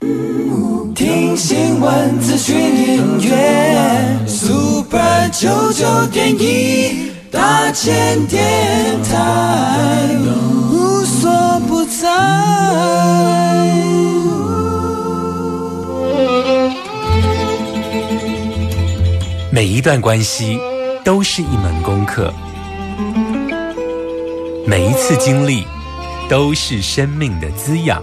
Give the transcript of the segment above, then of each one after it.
听新闻、资讯、音乐，Super 九九点一大千电台，无所不在。每一段关系都是一门功课。每一次经历都是生命的滋养。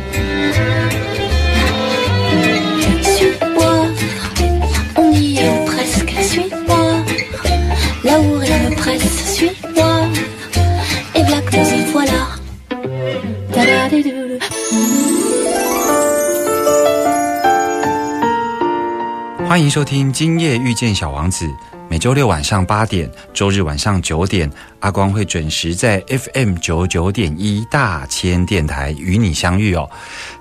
欢迎收听《今夜遇见小王子》。每周六晚上八点，周日晚上九点，阿光会准时在 FM 九九点一大千电台与你相遇哦。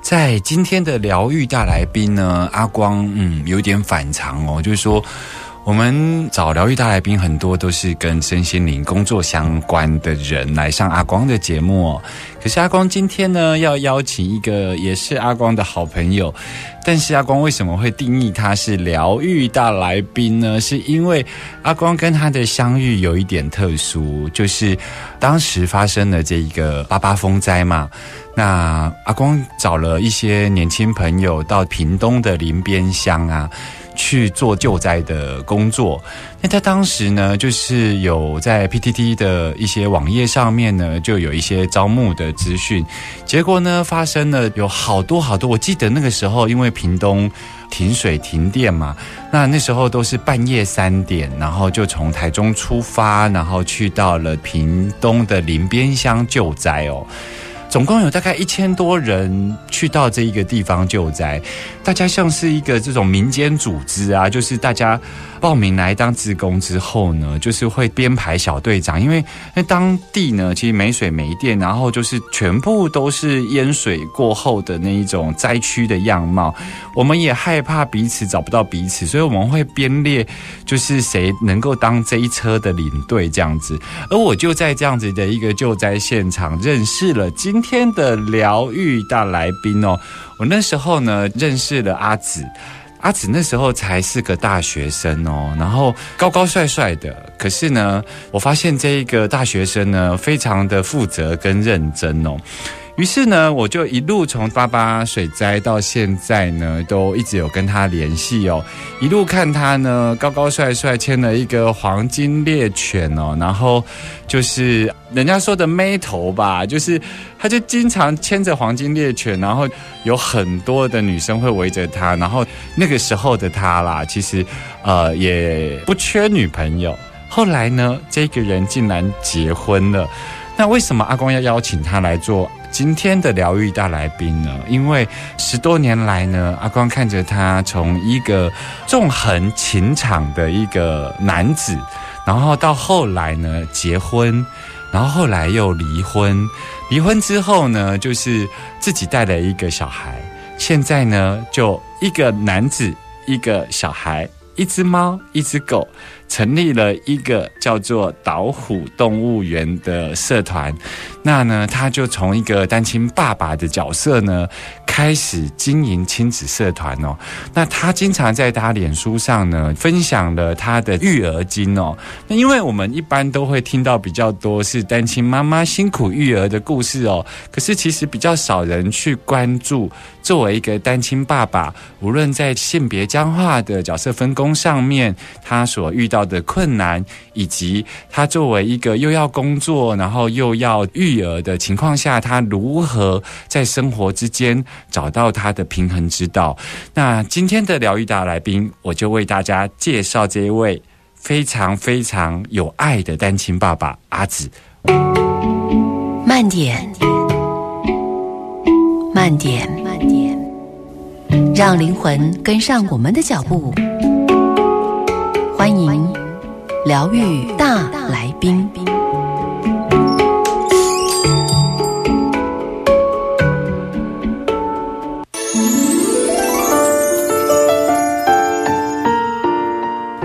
在今天的疗愈大来宾呢，阿光嗯有点反常哦，就是说。我们找疗愈大来宾，很多都是跟身心灵工作相关的人来上阿光的节目。可是阿光今天呢，要邀请一个也是阿光的好朋友。但是阿光为什么会定义他是疗愈大来宾呢？是因为阿光跟他的相遇有一点特殊，就是当时发生了这一个八八风灾嘛。那阿光找了一些年轻朋友到屏东的林边乡啊。去做救灾的工作，那他当时呢，就是有在 PTT 的一些网页上面呢，就有一些招募的资讯。结果呢，发生了有好多好多。我记得那个时候，因为屏东停水停电嘛，那那时候都是半夜三点，然后就从台中出发，然后去到了屏东的林边乡救灾哦。总共有大概一千多人去到这一个地方救灾，大家像是一个这种民间组织啊，就是大家。报名来当职工之后呢，就是会编排小队长，因为那当地呢其实没水没电，然后就是全部都是淹水过后的那一种灾区的样貌。我们也害怕彼此找不到彼此，所以我们会编列，就是谁能够当这一车的领队这样子。而我就在这样子的一个救灾现场认识了今天的疗愈大来宾哦。我那时候呢认识了阿紫。阿紫那时候才是个大学生哦，然后高高帅帅的。可是呢，我发现这一个大学生呢，非常的负责跟认真哦。于是呢，我就一路从八八水灾到现在呢，都一直有跟他联系哦。一路看他呢，高高帅帅，牵了一个黄金猎犬哦，然后就是人家说的妹头吧，就是他就经常牵着黄金猎犬，然后有很多的女生会围着他，然后那个时候的他啦，其实呃也不缺女朋友。后来呢，这个人竟然结婚了。那为什么阿光要邀请他来做？今天的疗愈大来宾呢？因为十多年来呢，阿光看着他从一个纵横情场的一个男子，然后到后来呢结婚，然后后来又离婚，离婚之后呢，就是自己带了一个小孩，现在呢就一个男子，一个小孩，一只猫，一只狗。成立了一个叫做岛虎动物园的社团。那呢，他就从一个单亲爸爸的角色呢，开始经营亲子社团哦。那他经常在他脸书上呢，分享了他的育儿经哦。那因为我们一般都会听到比较多是单亲妈妈辛苦育儿的故事哦，可是其实比较少人去关注，作为一个单亲爸爸，无论在性别僵化的角色分工上面，他所遇到的困难，以及他作为一个又要工作，然后又要育儿的情况下，他如何在生活之间找到他的平衡之道。那今天的疗愈大来宾，我就为大家介绍这一位非常非常有爱的单亲爸爸阿紫。慢点，慢点，慢点，让灵魂跟上我们的脚步。疗愈大来宾。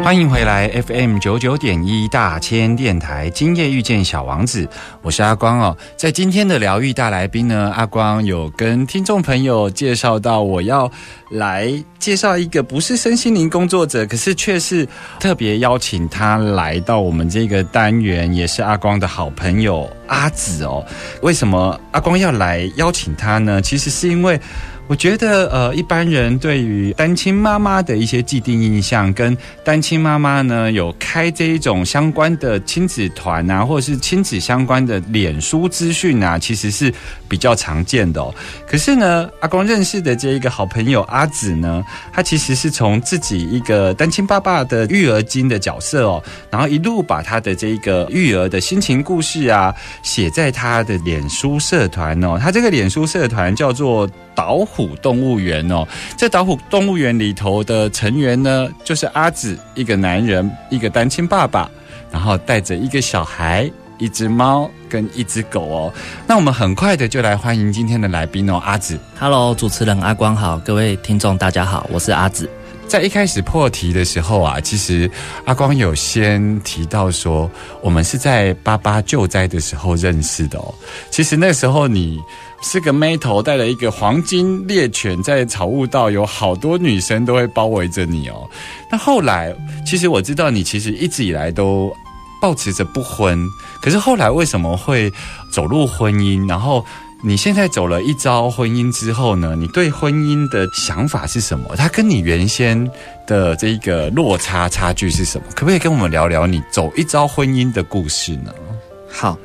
欢迎回来 FM 九九点一大千电台，今夜遇见小王子，我是阿光哦。在今天的疗愈大来宾呢，阿光有跟听众朋友介绍到，我要来介绍一个不是身心灵工作者，可是却是特别邀请他来到我们这个单元，也是阿光的好朋友阿紫哦。为什么阿光要来邀请他呢？其实是因为。我觉得，呃，一般人对于单亲妈妈的一些既定印象，跟单亲妈妈呢有开这一种相关的亲子团啊，或者是亲子相关的脸书资讯啊，其实是比较常见的。哦。可是呢，阿光认识的这一个好朋友阿紫呢，他其实是从自己一个单亲爸爸的育儿经的角色哦，然后一路把他的这个育儿的心情故事啊，写在他的脸书社团哦。他这个脸书社团叫做。岛虎动物园哦，在岛虎动物园里头的成员呢，就是阿紫一个男人，一个单亲爸爸，然后带着一个小孩、一只猫跟一只狗哦。那我们很快的就来欢迎今天的来宾哦，阿紫。Hello，主持人阿光好，各位听众大家好，我是阿紫。在一开始破题的时候啊，其实阿光有先提到说，我们是在八八救灾的时候认识的哦。其实那时候你。是个妹头，带了一个黄金猎犬在草悟道，有好多女生都会包围着你哦。那后来，其实我知道你其实一直以来都保持着不婚，可是后来为什么会走入婚姻？然后你现在走了一遭婚姻之后呢？你对婚姻的想法是什么？它跟你原先的这个落差差距是什么？可不可以跟我们聊聊你走一遭婚姻的故事呢？好。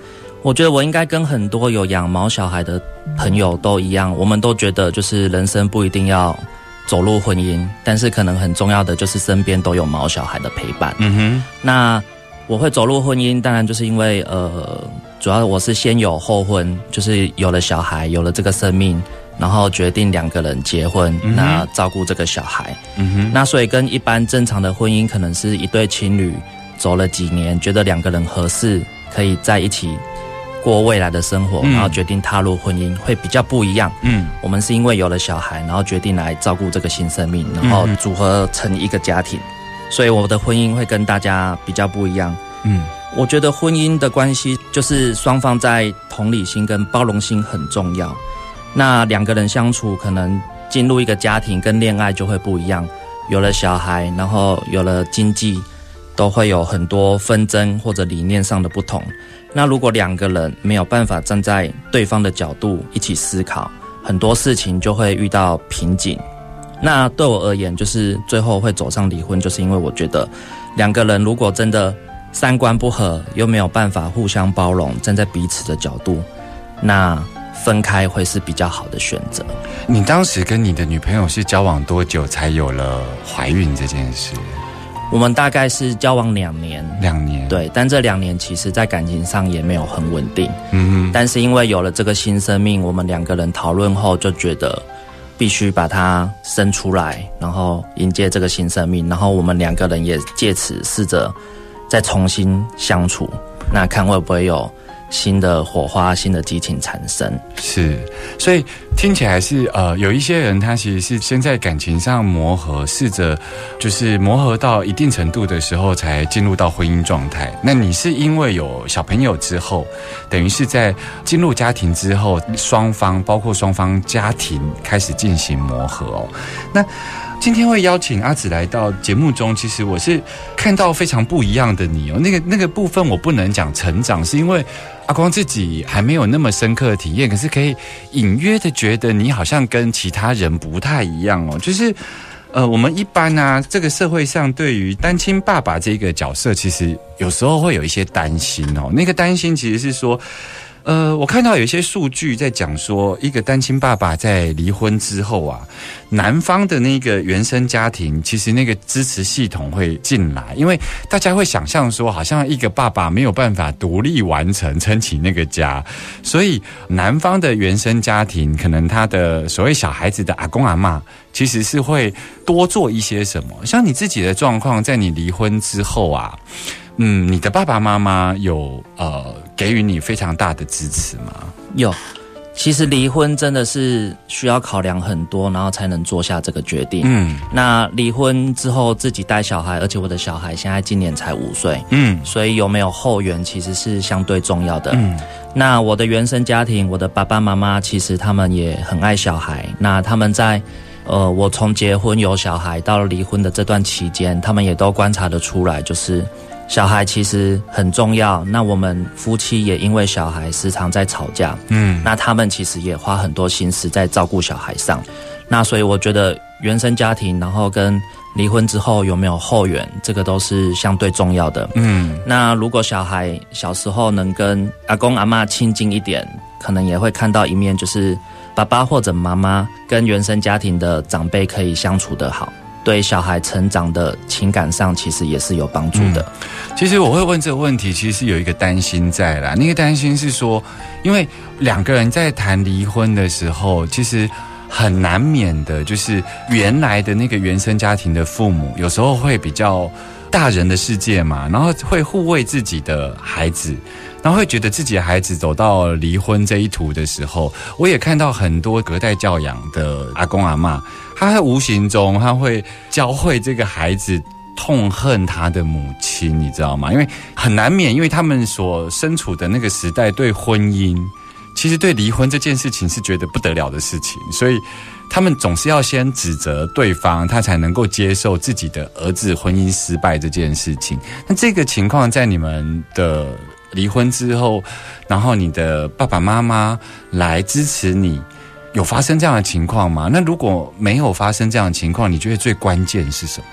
我觉得我应该跟很多有养毛小孩的朋友都一样，我们都觉得就是人生不一定要走入婚姻，但是可能很重要的就是身边都有毛小孩的陪伴。嗯哼，那我会走入婚姻，当然就是因为呃，主要我是先有后婚，就是有了小孩，有了这个生命，然后决定两个人结婚，那照顾这个小孩。嗯哼，那所以跟一般正常的婚姻，可能是一对情侣走了几年，觉得两个人合适，可以在一起。过未来的生活，然后决定踏入婚姻会比较不一样。嗯，我们是因为有了小孩，然后决定来照顾这个新生命，然后组合成一个家庭，所以我的婚姻会跟大家比较不一样。嗯，我觉得婚姻的关系就是双方在同理心跟包容心很重要。那两个人相处，可能进入一个家庭跟恋爱就会不一样。有了小孩，然后有了经济，都会有很多纷争或者理念上的不同。那如果两个人没有办法站在对方的角度一起思考，很多事情就会遇到瓶颈。那对我而言，就是最后会走上离婚，就是因为我觉得两个人如果真的三观不合，又没有办法互相包容，站在彼此的角度，那分开会是比较好的选择。你当时跟你的女朋友是交往多久才有了怀孕这件事？我们大概是交往两年，两年对，但这两年其实在感情上也没有很稳定。嗯嗯，但是因为有了这个新生命，我们两个人讨论后就觉得必须把它生出来，然后迎接这个新生命，然后我们两个人也借此试着再重新相处，那看会不会有新的火花、新的激情产生。是，所以听起来是呃，有一些人他其实是先在感情上磨合，试着就是磨合到一定程度的时候，才进入到婚姻状态。那你是因为有小朋友之后，等于是在进入家庭之后，双方包括双方家庭开始进行磨合哦。那今天会邀请阿紫来到节目中，其实我是看到非常不一样的你哦。那个那个部分我不能讲成长，是因为阿光自己还没有那么深刻的体验，可是可以隐约的觉得你好像跟其他人不太一样哦。就是呃，我们一般呢、这个社会上对于单亲爸爸这个角色，其实有时候会有一些担心哦。那个担心其实是说。呃，我看到有一些数据在讲说，一个单亲爸爸在离婚之后啊，男方的那个原生家庭，其实那个支持系统会进来，因为大家会想象说，好像一个爸爸没有办法独立完成撑起那个家，所以男方的原生家庭，可能他的所谓小孩子的阿公阿嬷，其实是会多做一些什么。像你自己的状况，在你离婚之后啊，嗯，你的爸爸妈妈有呃给予你非常大的支持吗？有，其实离婚真的是需要考量很多，然后才能做下这个决定。嗯那离婚之后自己带小孩，而且我的小孩现在今年才五岁，嗯所以有没有后援其实是相对重要的。嗯那我的原生家庭，我的爸爸妈妈其实他们也很爱小孩。那他们在呃，我从结婚有小孩到离婚的这段期间，他们也都观察得出来，就是小孩其实很重要。那我们夫妻也因为小孩时常在吵架，嗯那他们其实也花很多心思在照顾小孩上。那所以我觉得原生家庭，然后跟离婚之后有没有后援，这个都是相对重要的。嗯那如果小孩小时候能跟阿公阿妈亲近一点，可能也会看到一面，就是爸爸或者妈妈跟原生家庭的长辈可以相处得好，对小孩成长的情感上其实也是有帮助的。其实我会问这个问题，其实是有一个担心在啦。那个担心是说，因为两个人在谈离婚的时候，其实很难免的，就是原来的那个原生家庭的父母，有时候会比较大人的世界嘛，然后会护卫自己的孩子。然后会觉得自己的孩子走到离婚这一途的时候，我也看到很多隔代教养的阿公阿妈，他在无形中他会教会这个孩子痛恨他的母亲，你知道吗？因为很难免，因为他们所身处的那个时代，对婚姻，其实对离婚这件事情是觉得不得了的事情，所以他们总是要先指责对方，他才能够接受自己的儿子婚姻失败这件事情。那这个情况在你们的离婚之后，然后你的爸爸妈妈来支持你。有发生这样的情况吗？那如果没有发生这样的情况，你觉得最关键是什么？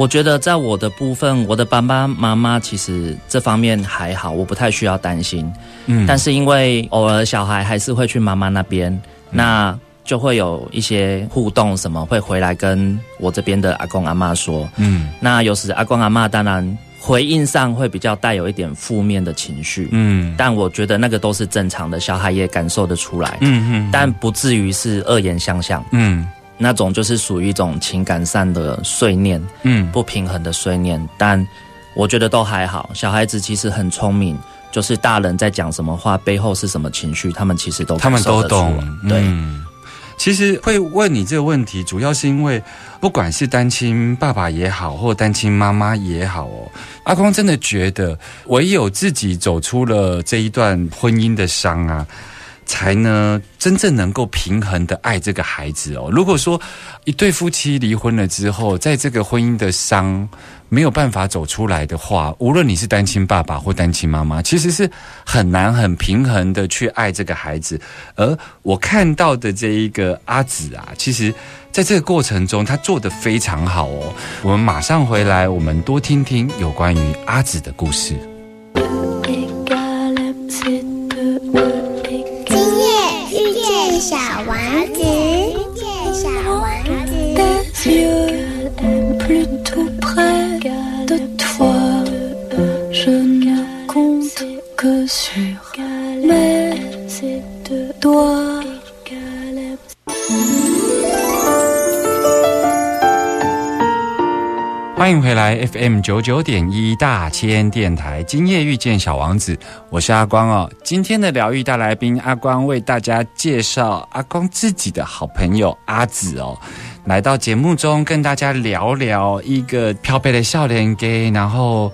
我觉得在我的部分，我的爸爸妈妈其实这方面还好，我不太需要担心。嗯。但是因为偶尔小孩还是会去妈妈那边，那就会有一些互动，什么会回来跟我这边的阿公阿妈说。嗯。那有时阿公阿妈当然回应上会比较带有一点负面的情绪，嗯。但我觉得那个都是正常的，小孩也感受得出来，嗯嗯。但不至于是恶言相向，嗯那种就是属于一种情感上的碎念。嗯不平衡的碎念，但我觉得都还好。小孩子其实很聪明，就是大人在讲什么话，背后是什么情绪，他们其实都他们都懂。对，嗯其实会问你这个问题，主要是因为不管是单亲爸爸也好，或单亲妈妈也好哦，阿光真的觉得唯有自己走出了这一段婚姻的伤啊。才呢，真正能够平衡的爱这个孩子哦。如果说一对夫妻离婚了之后，在这个婚姻的伤没有办法走出来的话，无论你是单亲爸爸或单亲妈妈，其实是很难很平衡的去爱这个孩子。而我看到的这一个阿紫啊，其实在这个过程中，他做得非常好哦。我们马上回来，我们多听听有关于阿紫的故事。Doigts. 欢迎回来 FM 九九点一大千电台，今夜遇见小王子，我是阿光哦。今天的疗愈大来宾阿光为大家介绍阿光自己的好朋友阿紫哦，来到节目中跟大家聊聊一个漂泊的少年 gay，然后。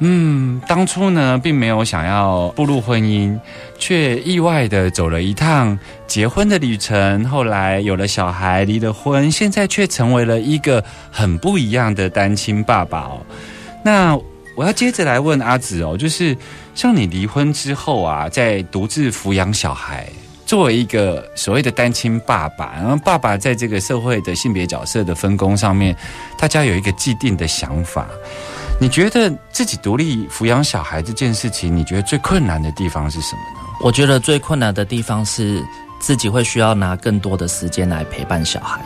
嗯，当初呢，并没有想要步入婚姻，却意外的走了一趟结婚的旅程。后来有了小孩，离了婚，现在却成为了一个很不一样的单亲爸爸哦。那我要接着来问阿紫哦，就是像你离婚之后啊，在独自抚养小孩，作为一个所谓的单亲爸爸，然后爸爸在这个社会的性别角色的分工上面，大家有一个既定的想法。你觉得自己独立抚养小孩这件事情，你觉得最困难的地方是什么呢？我觉得最困难的地方是自己会需要拿更多的时间来陪伴小孩，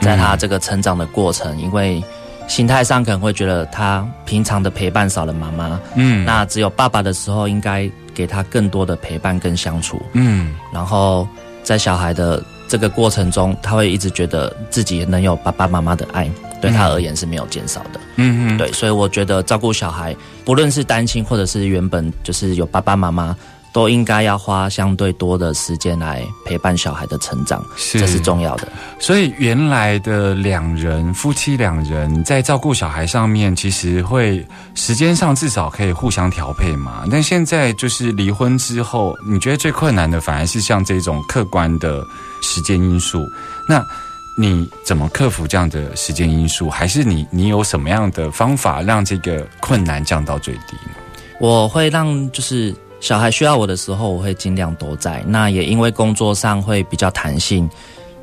在他这个成长的过程，因为心态上可能会觉得他平常的陪伴少了妈妈，嗯，那只有爸爸的时候，应该给他更多的陪伴跟相处，嗯，然后在小孩的这个过程中，他会一直觉得自己能有爸爸妈妈的爱。对他而言是没有减少的，嗯嗯，对，所以我觉得照顾小孩，不论是单亲或者是原本就是有爸爸妈妈，都应该要花相对多的时间来陪伴小孩的成长，这是重要的。所以原来的两人夫妻两人在照顾小孩上面，其实会时间上至少可以互相调配嘛。但现在就是离婚之后，你觉得最困难的反而是像这种客观的时间因素，那。你怎么克服这样的时间因素？还是你你有什么样的方法让这个困难降到最低呢？我会让就是小孩需要我的时候，我会尽量都在。那也因为工作上会比较弹性，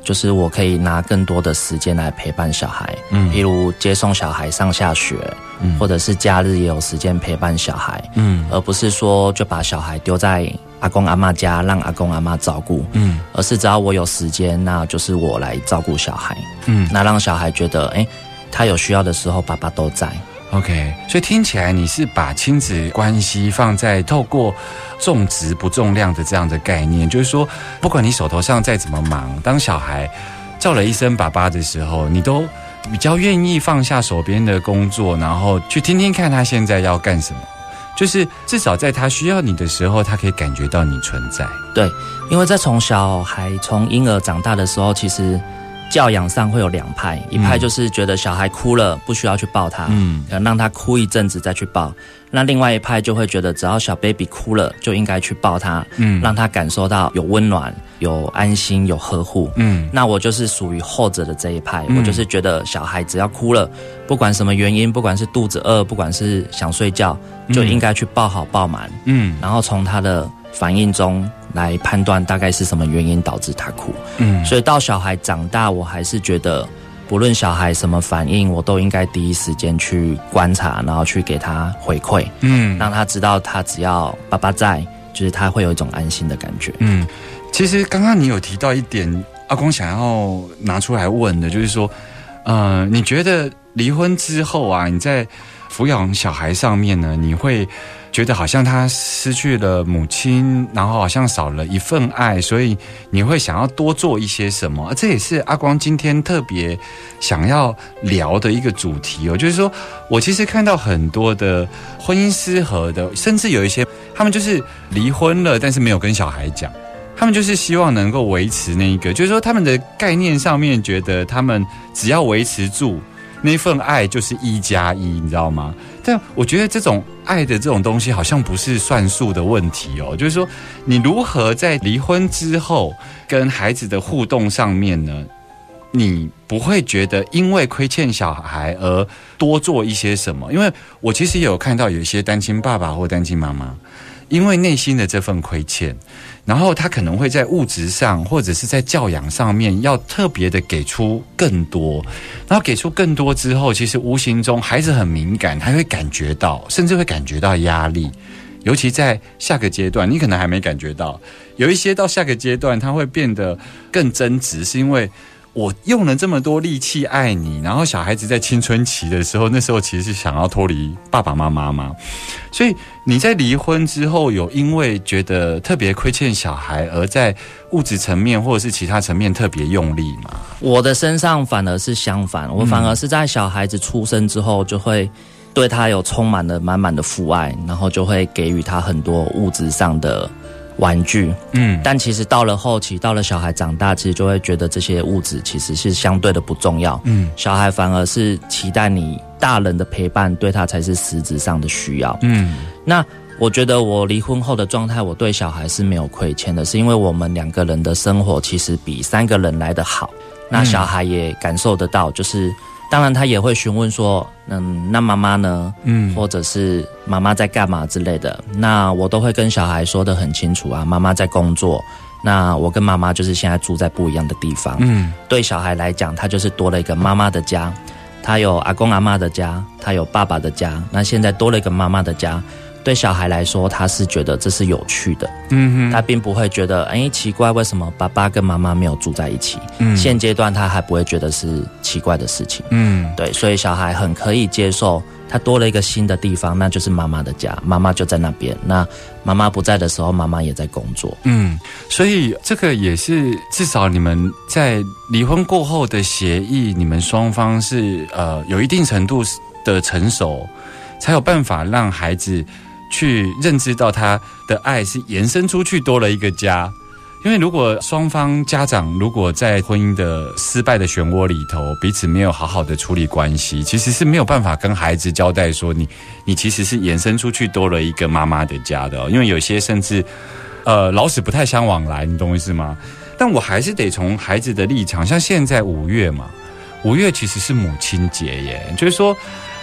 就是我可以拿更多的时间来陪伴小孩。嗯，譬如接送小孩上下学，嗯，或者是假日也有时间陪伴小孩。嗯，而不是说就把小孩丢在。阿公阿妈家让阿公阿妈照顾，嗯，而是只要我有时间，那就是我来照顾小孩，嗯，那让小孩觉得，哎，他有需要的时候，爸爸都在。OK，所以听起来你是把亲子关系放在透过重质不重量的这样的概念，就是说，不管你手头上再怎么忙，当小孩叫了一声爸爸的时候，你都比较愿意放下手边的工作，然后去听听看他现在要干什么。就是至少在他需要你的时候，他可以感觉到你存在。对，因为在从小孩从婴儿长大的时候，其实教养上会有两派，一派就是觉得小孩哭了不需要去抱他，嗯，让他哭一阵子再去抱。那另外一派就会觉得，只要小 baby 哭了，就应该去抱他，嗯，让他感受到有温暖、有安心、有呵护，嗯。那我就是属于后者的这一派，我就是觉得小孩只要哭了，不管什么原因，不管是肚子饿，不管是想睡觉，就应该去抱好抱满，嗯。然后从他的反应中来判断大概是什么原因导致他哭，嗯。所以到小孩长大，我还是觉得。不论小孩什么反应，我都应该第一时间去观察，然后去给他回馈，嗯，让他知道他只要爸爸在，就是他会有一种安心的感觉。嗯，其实刚刚你有提到一点，阿公想要拿出来问的，就是说，呃，你觉得离婚之后啊，你在抚养小孩上面呢，你会？觉得好像他失去了母亲，然后好像少了一份爱，所以你会想要多做一些什么？这也是阿光今天特别想要聊的一个主题哦。就是说我其实看到很多的婚姻失和的，甚至有一些他们就是离婚了，但是没有跟小孩讲，他们就是希望能够维持那一个，就是说他们的概念上面觉得他们只要维持住。那份爱就是一加一，你知道吗？但我觉得这种爱的这种东西好像不是算数的问题哦。就是说，你如何在离婚之后跟孩子的互动上面呢？你不会觉得因为亏欠小孩而多做一些什么？因为我其实有看到有一些单亲爸爸或单亲妈妈，因为内心的这份亏欠。然后他可能会在物质上或者是在教养上面要特别的给出更多，然后给出更多之后，其实无形中孩子很敏感，他会感觉到，甚至会感觉到压力。尤其在下个阶段，你可能还没感觉到，有一些到下个阶段他会变得更争执，是因为我用了这么多力气爱你，然后小孩子在青春期的时候，那时候其实是想要脱离爸爸妈妈嘛。所以你在离婚之后，有因为觉得特别亏欠小孩，而在物质层面或者是其他层面特别用力吗？我的身上反而是相反，我反而是在小孩子出生之后，就会对他有充满了满满的父爱，然后就会给予他很多物质上的玩具。嗯但其实到了后期，到了小孩长大，其实就会觉得这些物质其实是相对的不重要。嗯小孩反而是期待你大人的陪伴，对他才是实质上的需要。嗯那我觉得我离婚后的状态，我对小孩是没有亏欠的，是因为我们两个人的生活其实比三个人来得好。那小孩也感受得到，就是当然他也会询问说，嗯，那妈妈呢？嗯或者是妈妈在干嘛之类的。那我都会跟小孩说得很清楚啊，妈妈在工作。那我跟妈妈就是现在住在不一样的地方。嗯对小孩来讲，他就是多了一个妈妈的家，他有阿公阿妈的家，他有爸爸的家，那现在多了一个妈妈的家。对小孩来说，他是觉得这是有趣的，嗯他并不会觉得哎奇怪，为什么爸爸跟妈妈没有住在一起？嗯现阶段他还不会觉得是奇怪的事情。嗯对，所以小孩很可以接受，他多了一个新的地方，那就是妈妈的家，妈妈就在那边。那妈妈不在的时候，妈妈也在工作。嗯，所以这个也是至少你们在离婚过后的协议，你们双方是呃有一定程度的成熟，才有办法让孩子去认知到他的爱是延伸出去多了一个家。因为如果双方家长如果在婚姻的失败的漩涡里头，彼此没有好好的处理关系，其实是没有办法跟孩子交代说你你其实是延伸出去多了一个妈妈的家的、因为有些甚至呃老死不太相往来，你懂我意思吗？但我还是得从孩子的立场，像现在五月嘛，五月其实是母亲节耶，就是说，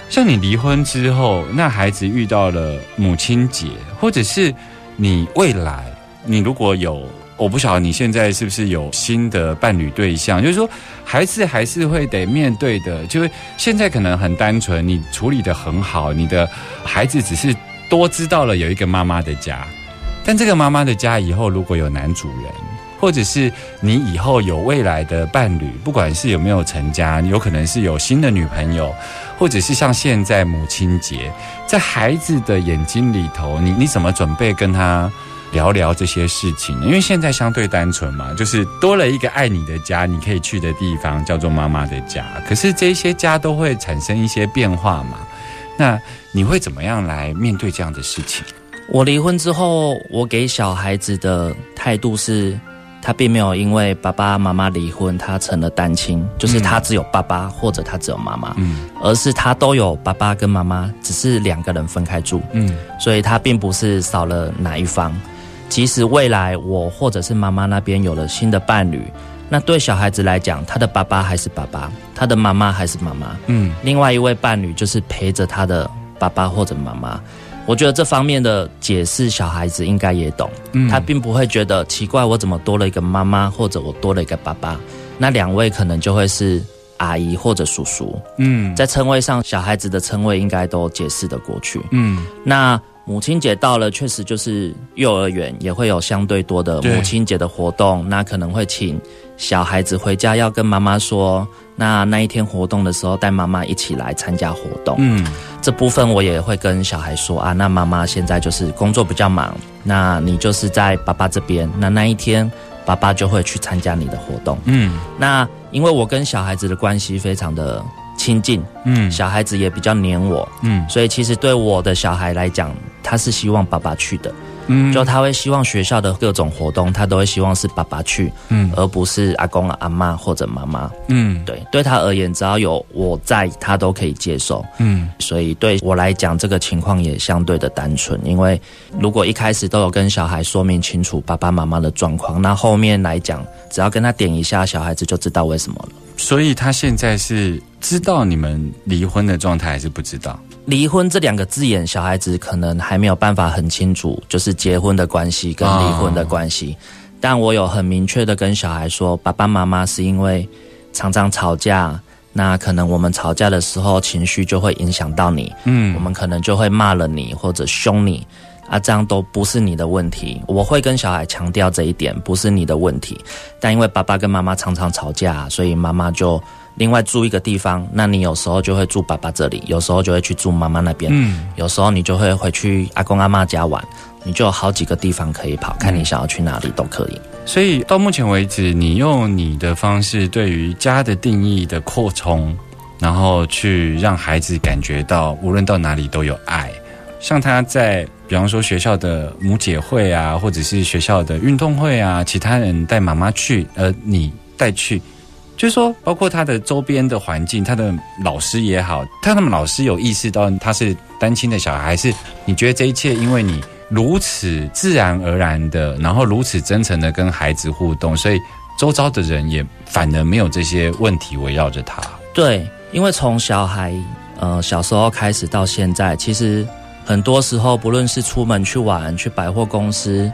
像你离婚之后，那孩子遇到了母亲节，或者是你未来，你如果有，我不晓得你现在是不是有新的伴侣对象，就是说，孩子还是会得面对的，就是现在可能很单纯，你处理的很好，你的孩子只是多知道了有一个妈妈的家，但这个妈妈的家以后如果有男主人，或者是你以后有未来的伴侣，不管是有没有成家，有可能是有新的女朋友，或者是像现在母亲节，在孩子的眼睛里头，你你怎么准备跟他聊聊这些事情？因为现在相对单纯嘛，就是多了一个爱你的家，你可以去的地方叫做妈妈的家。可是这些家都会产生一些变化嘛，那你会怎么样来面对这样的事情？我离婚之后，我给小孩子的态度是，他并没有因为爸爸妈妈离婚，他成了单亲，就是他只有爸爸或者他只有妈妈，嗯。而是他都有爸爸跟妈妈，只是两个人分开住，嗯。所以他并不是少了哪一方。即使未来我或者是妈妈那边有了新的伴侣，那对小孩子来讲，他的爸爸还是爸爸，他的妈妈还是妈妈，嗯。另外一位伴侣就是陪着他的爸爸或者妈妈。我觉得这方面的解释，小孩子应该也懂，嗯他并不会觉得奇怪，我怎么多了一个妈妈，或者我多了一个爸爸。那两位可能就会是阿姨或者叔叔，嗯在称谓上，小孩子的称谓应该都解释得过去。嗯那母亲节到了，确实就是幼儿园也会有相对多的母亲节的活动，那可能会请小孩子回家要跟妈妈说，那那一天活动的时候带妈妈一起来参加活动。嗯这部分我也会跟小孩说啊，那妈妈现在就是工作比较忙，那你就是在爸爸这边，那那一天爸爸就会去参加你的活动。嗯那因为我跟小孩子的关系非常的亲近，嗯小孩子也比较黏我，嗯所以其实对我的小孩来讲，他是希望爸爸去的，嗯就他会希望学校的各种活动，他都会希望是爸爸去，嗯而不是阿公阿妈或者妈妈。嗯对，对他而言，只要有我在，他都可以接受。嗯所以对我来讲，这个情况也相对的单纯。因为如果一开始都有跟小孩说明清楚爸爸妈妈的状况，那后面来讲，只要跟他点一下，小孩子就知道为什么了。所以他现在是知道你们离婚的状态，还是不知道？离婚这两个字眼，小孩子可能还没有办法很清楚，就是结婚的关系跟离婚的关系。但我有很明确的跟小孩说，爸爸妈妈是因为常常吵架，那可能我们吵架的时候情绪就会影响到你，嗯我们可能就会骂了你或者凶你。啊，这样都不是你的问题。我会跟小孩强调这一点，不是你的问题。但因为爸爸跟妈妈常常吵架，所以妈妈就另外住一个地方。那你有时候就会住爸爸这里，有时候就会去住妈妈那边。嗯，有时候你就会回去阿公阿妈家玩，你就有好几个地方可以跑，看你想要去哪里都可以。所以到目前为止，你用你的方式对于家的定义的扩充，然后去让孩子感觉到无论到哪里都有爱。像他在比方说学校的母姐会啊，或者是学校的运动会啊，其他人带妈妈去，呃，你带去，就是说，包括他的周边的环境，他的老师也好，他们老师有意识到他是单亲的小孩，是你觉得这一切因为你如此自然而然的，然后如此真诚的跟孩子互动，所以周遭的人也反而没有这些问题围绕着他。对，因为从小孩呃小时候开始到现在，其实很多时候不论是出门去玩、去百货公司、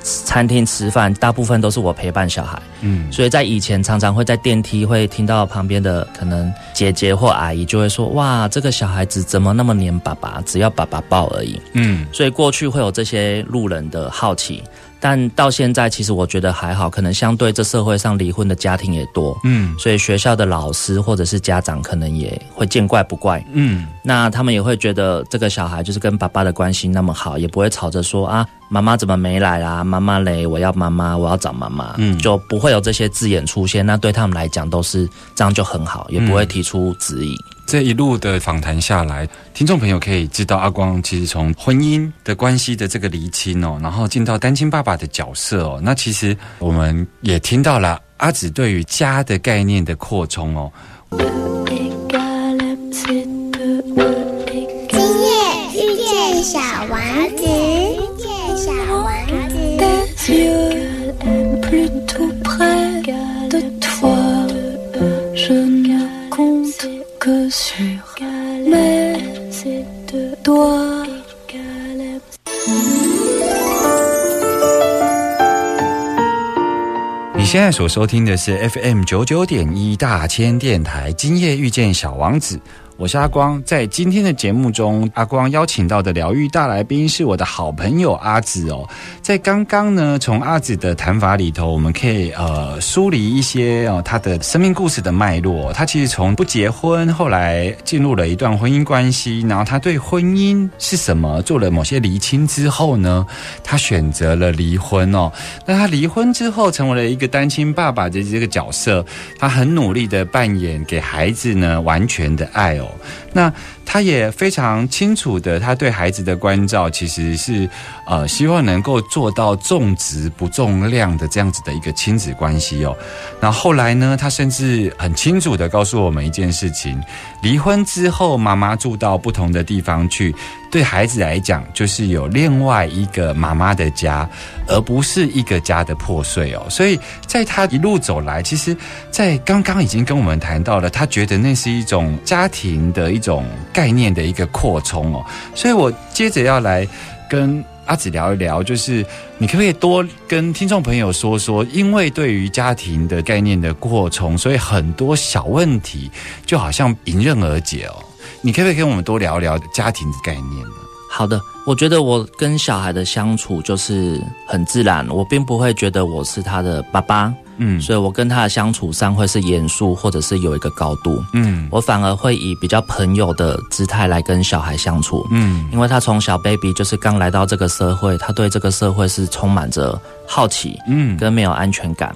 餐厅吃饭，大部分都是我陪伴小孩。嗯，所以在以前常常会在电梯会听到旁边的可能姐姐或阿姨就会说：“哇，这个小孩子怎么那么黏爸爸？只要爸爸抱而已。”嗯，所以过去会有这些路人的好奇，但到现在其实我觉得还好，可能相对这社会上离婚的家庭也多，嗯所以学校的老师或者是家长可能也会见怪不怪。嗯那他们也会觉得这个小孩就是跟爸爸的关系那么好，也不会吵着说啊，妈妈怎么没来啦？妈妈嘞，我要妈妈，我要找妈妈，嗯就不会有这些字眼出现。那对他们来讲都是这样就很好，也不会提出质疑。这一路的访谈下来，听众朋友可以知道，阿光其实从婚姻的关系的这个厘清哦，然后进到单亲爸爸的角色哦，那其实我们也听到了阿紫对于家的概念的扩充哦。E 今夜遇见小王子，遇见小王子。现在所收听的是 FM 九九点一大千电台，今夜遇见小王子。我是阿光，在今天的节目中，阿光邀请到的疗愈大来宾是我的好朋友阿紫哦。在刚刚呢，从阿紫的谈法里头，我们可以呃梳理一些哦她的生命故事的脉络。她其实从不结婚，后来进入了一段婚姻关系，然后她对婚姻是什么做了某些厘清之后呢，她选择了离婚哦。那他离婚之后，成为了一个单亲爸爸的这个角色，他很努力的扮演给孩子呢完全的爱哦。那他也非常清楚的，他对孩子的关照其实是呃希望能够做到重质不重量的这样子的一个亲子关系哦。那后来呢，他甚至很清楚的告诉我们一件事情：离婚之后，妈妈住到不同的地方去，对孩子来讲就是有另外一个妈妈的家，而不是一个家的破碎哦。所以在他一路走来，其实，在刚刚已经跟我们谈到了，他觉得那是一种家庭的一种概念的一个扩充哦。所以我接着要来跟阿紫聊一聊，就是你可不可以多跟听众朋友说说，因为对于家庭的概念的扩充，所以很多小问题就好像迎刃而解哦。你可不可以跟我们多聊聊家庭的概念呢？好的，我觉得我跟小孩的相处就是很自然，我并不会觉得我是他的爸爸，嗯。所以我跟他的相处上会是严肃，或者是有一个高度。嗯。我反而会以比较朋友的姿态来跟小孩相处，嗯。因为他从小 baby 就是刚来到这个社会，他对这个社会是充满着好奇嗯。跟没有安全感。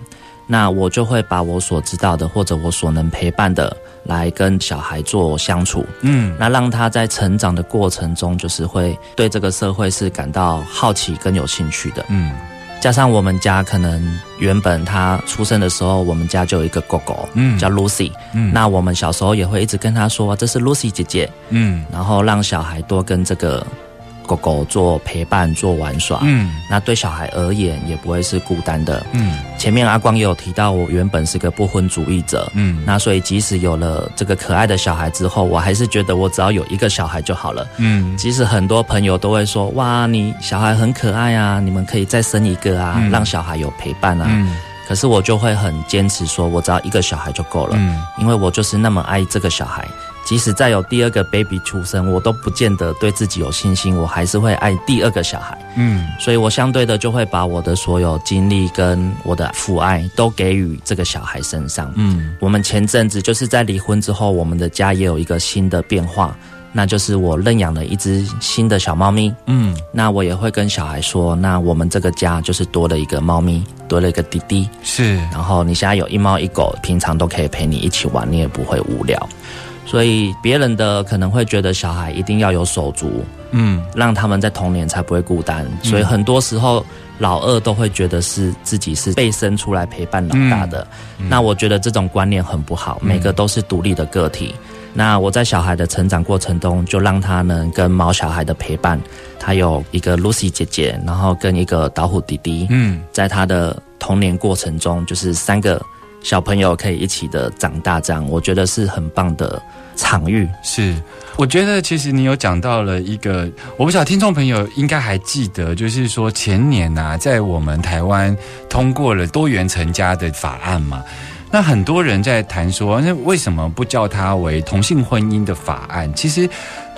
那我就会把我所知道的或者我所能陪伴的来跟小孩做相处，嗯。那让他在成长的过程中，就是会对这个社会是感到好奇跟有兴趣的。嗯加上我们家可能原本他出生的时候，我们家就有一个狗狗，嗯。叫 Lucy。嗯。那我们小时候也会一直跟他说这是 Lucy 姐姐，嗯。然后让小孩多跟这个狗狗做陪伴、做玩耍。嗯那对小孩而言也不会是孤单的。嗯前面阿光也有提到，我原本是个不婚主义者。嗯那所以，即使有了这个可爱的小孩之后，我还是觉得我只要有一个小孩就好了。嗯即使很多朋友都会说：“哇，你小孩很可爱啊，你们可以再生一个啊，嗯让小孩有陪伴啊。嗯可是我就会很坚持说，我只要一个小孩就够了，嗯因为我就是那么爱这个小孩。即使再有第二个 baby 出生，我都不见得对自己有信心，我还是会爱第二个小孩。嗯所以我相对的就会把我的所有精力跟我的父爱都给予这个小孩身上。嗯我们前阵子就是在离婚之后，我们的家也有一个新的变化，那就是我认养了一只新的小猫咪。嗯那我也会跟小孩说，那我们这个家就是多了一个猫咪，多了一个弟弟。是然后你现在有一猫一狗，平常都可以陪你一起玩，你也不会无聊。所以别人的可能会觉得小孩一定要有手足，嗯。让他们在童年才不会孤单。所以很多时候老二都会觉得是自己是被生出来陪伴老大的。那我觉得这种观念很不好，每个都是独立的个体。那我在小孩的成长过程中，就让他能跟毛小孩的陪伴，他有一个 Lucy 姐姐，然后跟一个导虎弟弟，嗯。在他的童年过程中，就是三个小朋友可以一起的长大，这样我觉得是很棒的场域。是。我觉得其实你有讲到了一个，我不晓得听众朋友应该还记得，就是说前年呐、在我们台湾通过了多元成家的法案嘛。那很多人在谈说，那为什么不叫它为同性婚姻的法案？其实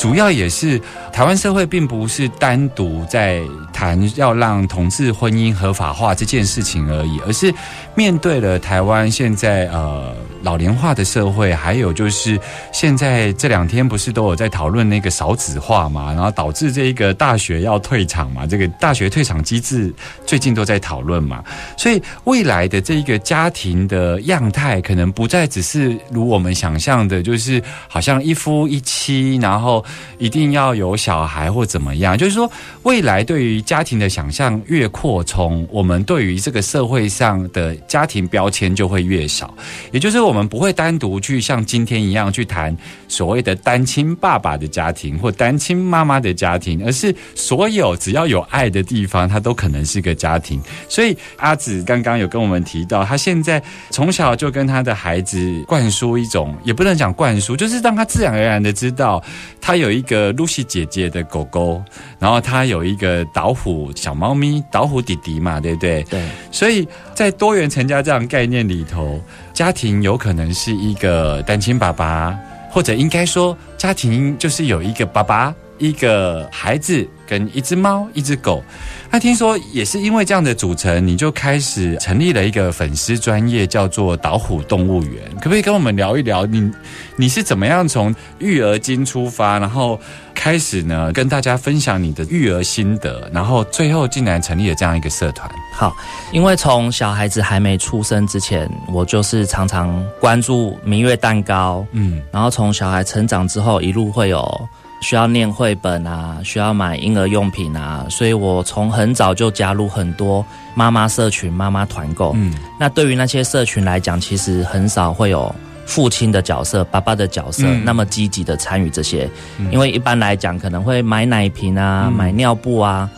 主要也是台湾社会并不是单独在谈要让同志婚姻合法化这件事情而已，而是面对了台湾现在呃老龄化的社会，还有就是现在这两天不是都有在讨论那个少子化嘛，然后导致这一个大学要退场嘛，这个大学退场机制最近都在讨论嘛，所以未来的这一个家庭的样态，可能不再只是如我们想象的，就是好像一夫一妻，然后一定要有小孩或怎么样。就是说，未来对于家庭的想象越扩充，我们对于这个社会上的家庭标签就会越少。也就是我们不会单独去像今天一样去谈所谓的单亲爸爸的家庭或单亲妈妈的家庭，而是所有只要有爱的地方，它都可能是个家庭。所以阿紫刚刚有跟我们提到，他现在从小就跟他的孩子灌输一种，也不能讲灌输，就是让他自然而然的知道，他有一个露西姐姐的狗狗，然后他有一个导虎小猫咪，导虎弟弟嘛，对不对？对，所以在多元成家这样概念里头，家庭有可能是一个单亲爸爸，或者应该说，家庭就是有一个爸爸、一个孩子跟一只猫、一只狗。那听说也是因为这样的组成，你就开始成立了一个粉丝专业，叫做导虎动物园。可不可以跟我们聊一聊你你是怎么样从育儿经出发，然后开始呢跟大家分享你的育儿心得，然后最后竟然成立了这样一个社团？好，因为从小孩子还没出生之前，我就是常常关注明月蛋糕，嗯然后从小孩成长之后，一路会有需要念绘本啊，需要买婴儿用品啊，所以我从很早就加入很多妈妈社群、妈妈团购。嗯。那对于那些社群来讲，其实很少会有父亲的角色、爸爸的角色、嗯。那么积极的参与这些，因为一般来讲可能会买奶瓶啊、嗯。买尿布啊。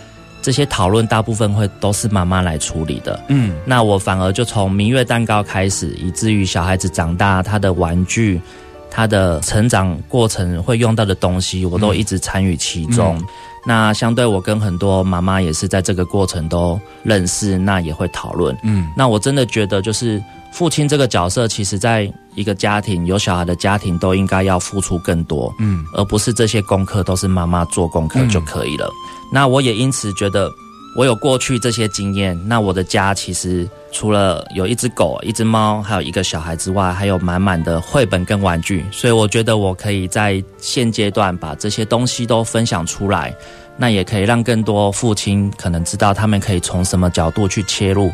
这些讨论大部分会都是妈妈来处理的，嗯。那我反而就从明月蛋糕开始，以至于小孩子长大，他的玩具、他的成长过程会用到的东西，我都一直参与其中。嗯那相对我跟很多妈妈也是在这个过程都认识，那也会讨论。嗯那我真的觉得，就是父亲这个角色，其实在一个家庭有小孩的家庭，都应该要付出更多，嗯而不是这些功课都是妈妈做功课就可以了。那我也因此觉得，我有过去这些经验，那我的家其实除了有一只狗、一只猫，还有一个小孩之外，还有满满的绘本跟玩具，所以我觉得我可以在现阶段把这些东西都分享出来，那也可以让更多父亲可能知道他们可以从什么角度去切入，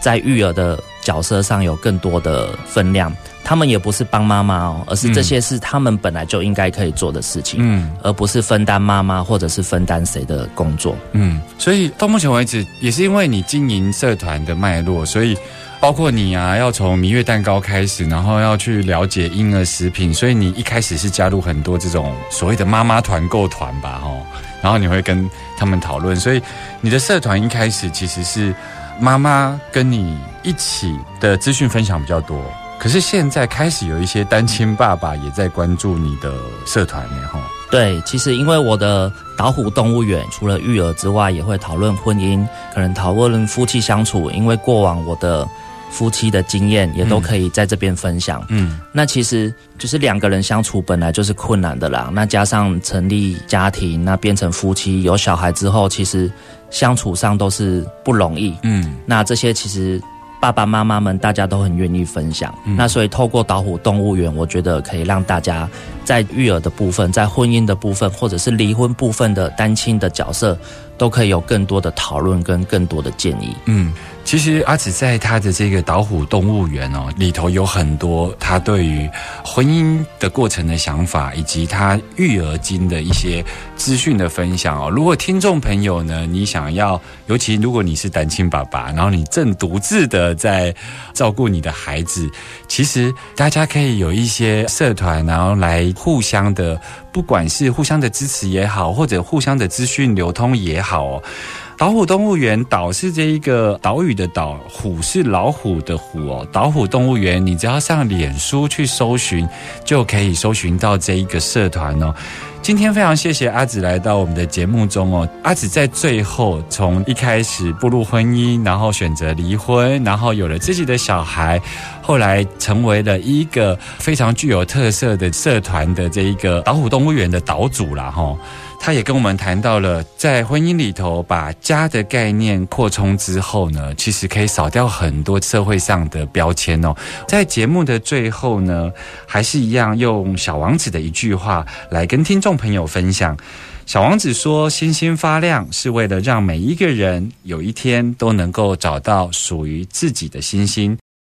在育儿的角色上有更多的分量。他们也不是帮妈妈哦，而是这些是他们本来就应该可以做的事情。嗯而不是分担妈妈或者是分担谁的工作。嗯，所以到目前为止，也是因为你经营社团的脉络，所以包括你啊，要从蜜月蛋糕开始，然后要去了解婴儿食品，所以你一开始是加入很多这种所谓的妈妈团购团吧，哦，然后你会跟他们讨论，所以你的社团一开始其实是妈妈跟你一起的资讯分享比较多。可是现在开始有一些单亲爸爸也在关注你的社团呢，哈。对，其实因为我的导虎动物园除了育儿之外，也会讨论婚姻，可能讨论夫妻相处。因为过往我的夫妻的经验，也都可以在这边分享。嗯那其实就是两个人相处本来就是困难的啦，那加上成立家庭，那变成夫妻，有小孩之后，其实相处上都是不容易。嗯那这些其实爸爸妈妈们大家都很愿意分享。那所以透过导虎动物园，我觉得可以让大家在育儿的部分、在婚姻的部分，或者是离婚部分的单亲的角色，都可以有更多的讨论跟更多的建议。嗯，其实阿紫在他的这个岛虎动物园哦里头有很多他对于婚姻的过程的想法，以及他育儿经的一些资讯的分享哦。如果听众朋友呢，你想要，尤其如果你是单亲爸爸，然后你正独自的在照顾你的孩子，其实大家可以有一些社团，然后来互相的，不管是互相的支持也好，或者互相的资讯流通也好哦。岛虎动物园，岛是这一个岛屿的岛，虎是老虎的虎哦。岛虎动物园，你只要上脸书去搜寻，就可以搜寻到这一个社团哦。今天非常谢谢阿紫来到我们的节目中哦。阿紫在最后从一开始步入婚姻，然后选择离婚，然后有了自己的小孩，后来成为了一个非常具有特色的社团的这一个岛虎动物园的岛主了哈。他也跟我们谈到了，在婚姻里头把家的概念扩充之后呢，其实可以少掉很多社会上的标签哦。在节目的最后呢，还是一样用小王子的一句话来跟听众朋友分享。小王子说：“星星发亮是为了让每一个人有一天都能够找到属于自己的星星。”